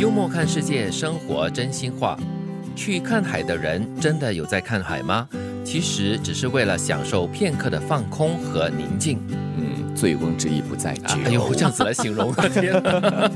幽默看世界，生活真心话。去看海的人真的有在看海吗？其实只是为了享受片刻的放空和宁静。嗯，醉翁之意不在酒。哎呦，这样子来形容，天！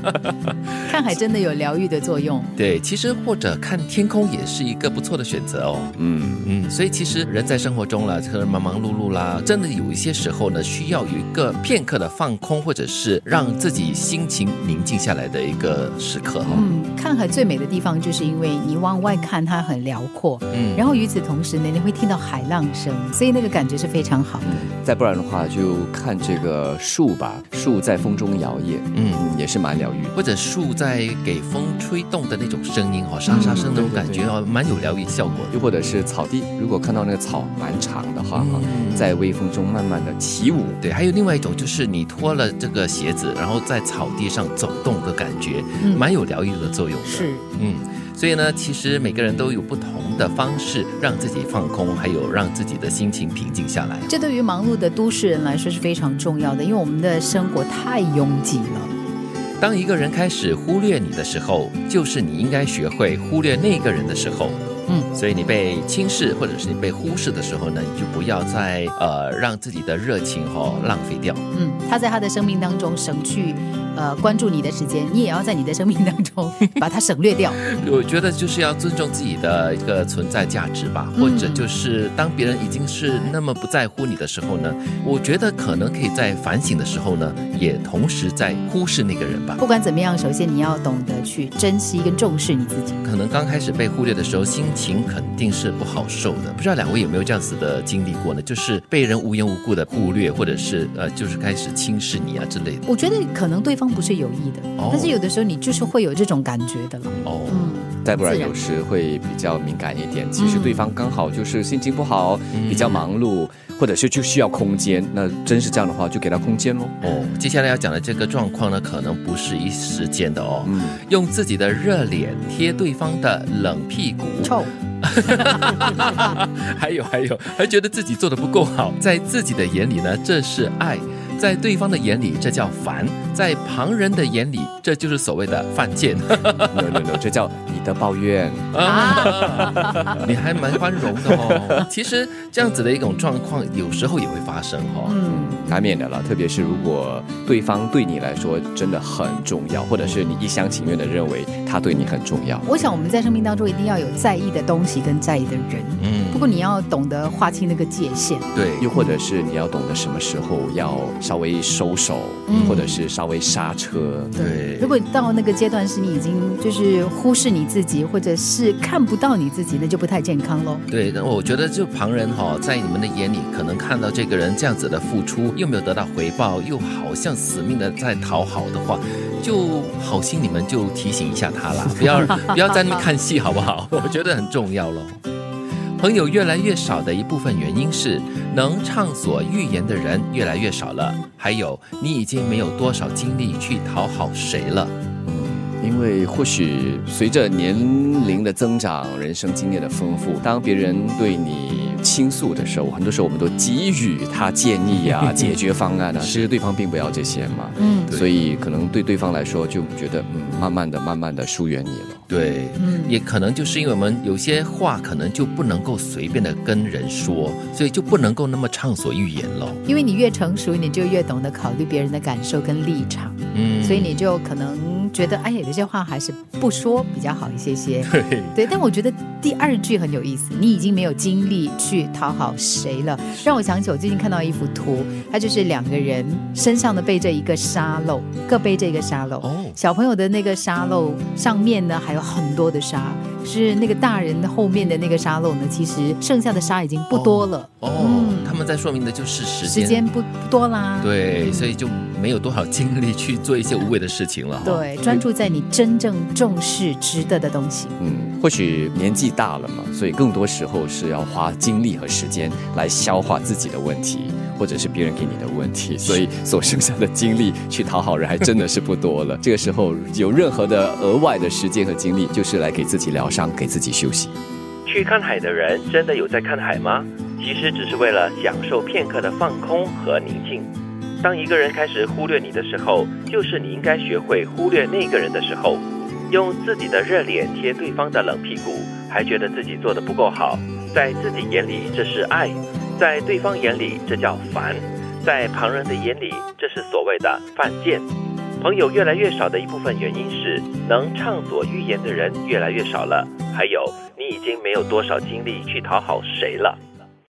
看海真的有疗愈的作用。对，其实或者看天空也是一个不错的选择哦。嗯，嗯，所以其实人在生活中了，可能忙忙碌碌啦，真的有一些时候呢，需要有一个片刻的放空，或者是让自己心情宁静下来的一个时刻哈、嗯，看海最美的地方，就是因为你往外看，它很辽阔，嗯然后与此同时呢，你会听到海浪声，所以那个感觉是非常好的。再不然的话，就看这个树吧，树在风中摇曳，嗯。嗯，也是蛮疗愈。或者树在给风吹动的那种声音哦，沙沙声那种感觉哦，蛮有疗愈效果的。又或者是草地，如果看到那个草蛮长的话，哈、嗯。在微风中慢慢的起舞，对，还有另外一种就是你脱了这个鞋子，然后在草地上走动的感觉，嗯。蛮有疗愈的作用的。是，嗯，所以呢，其实每个人都有不同的方式让自己放空，还有让自己的心情平静下来。这对于忙碌的都市人来说是非常重要的，因为我们的生活太拥挤了。当一个人开始忽略你的时候，就是你应该学会忽略那个人的时候。嗯，所以你被轻视或者是你被忽视的时候呢，你就不要再呃让自己的热情哦浪费掉。嗯，他在他的生命当中省去呃关注你的时间，你也要在你的生命当中 把它省略掉。我觉得就是要尊重自己的一个存在价值吧，嗯或者就是当别人已经是那么不在乎你的时候呢，我觉得可能可以在反省的时候呢，也同时在忽视那个人吧。不管怎么样，首先你要懂得去珍惜跟重视你自己。可能刚开始被忽略的时候，心情肯定是不好受的。不知道两位有没有这样子的经历过呢？就是被人无缘无故的忽略，或者是呃，就是开始轻视你啊之类的。我觉得可能对方不是有意的，哦但是有的时候你就是会有这种感觉的了。哦，嗯，再不然有时会比较敏感一点。其实对方刚好就是心情不好，嗯比较忙碌，或者是就需要空间。那真是这样的话，就给他空间喽。哦，接下来要讲的这个状况呢，可能不是一时间的哦。嗯，用自己的热脸贴对方的冷屁股，臭，还有还有，还觉得自己做的不够好，在自己的眼里呢，这是爱；在对方的眼里，这叫烦；在旁人的眼里，这就是所谓的犯贱。no no no，这叫你的抱怨。啊，你还蛮宽容的哦。其实这样子的一种状况，有时候也会发生哦。嗯，难免的了，特别是如果对方对你来说真的很重要，或者是你一厢情愿的认为他对你很重要。我想我们在生命当中一定要有在意的东西跟在意的人，嗯不过你要懂得划清那个界限。对，又或者是你要懂得什么时候要稍微收手，嗯或者是稍微刹车。对如果到那个阶段是你已经就是忽视你自己，或者是看不到你自己，那就不太健康喽。对，那我觉得就旁人哈、在你们的眼里，可能看到这个人这样子的付出，又没有得到回报，又好像死命的在讨好的话，就好心你们就提醒一下他啦，不要 不要在那边看戏，好不好？我觉得很重要咯。朋友越来越少的一部分原因是，能畅所欲言的人越来越少了，还有你已经没有多少精力去讨好谁了。因为或许随着年龄的增长，人生经验的丰富，当别人对你倾诉的时候，很多时候我们都给予他建议啊、解决方案啊，其实对方并不要这些嘛，嗯。所以可能对对方来说就觉得嗯，慢慢的、慢慢的疏远你了。对，嗯。也可能就是因为我们有些话可能就不能够随便的跟人说，所以就不能够那么畅所欲言了。因为你越成熟，你就越懂得考虑别人的感受跟立场，嗯。所以你就可能觉得，哎呀，有些话还是不说比较好一些些。对。对，但我觉得第二句很有意思，你已经没有精力去讨好谁了，让我想起我最近看到一幅图，它就是两个人身上的背着一个沙漏，各背着一个沙漏。哦。小朋友的那个沙漏上面呢还有很多的沙，是那个大人后面的那个沙漏呢，其实剩下的沙已经不多了，哦，嗯他们在说明的就是时间。时间不不多啦。对，所以就没有多少精力去做一些无谓的事情了。对，专注在你真正重视、值得的东西。嗯，或许年纪大了嘛，所以更多时候是要花精力和时间来消化自己的问题，或者是别人给你的问题，所以所剩下的精力去讨好人还真的是不多了。这个时候有任何的额外的时间和精力，就是来给自己疗伤，给自己休息。去看海的人真的有在看海吗？其实只是为了享受片刻的放空和宁静。当一个人开始忽略你的时候，就是你应该学会忽略那个人的时候。用自己的热脸贴对方的冷屁股，还觉得自己做的不够好，在自己眼里这是爱，在对方眼里这叫烦，在旁人的眼里这是所谓的犯贱。朋友越来越少的一部分原因是，能畅所欲言的人越来越少了，还有你已经没有多少精力去讨好谁了。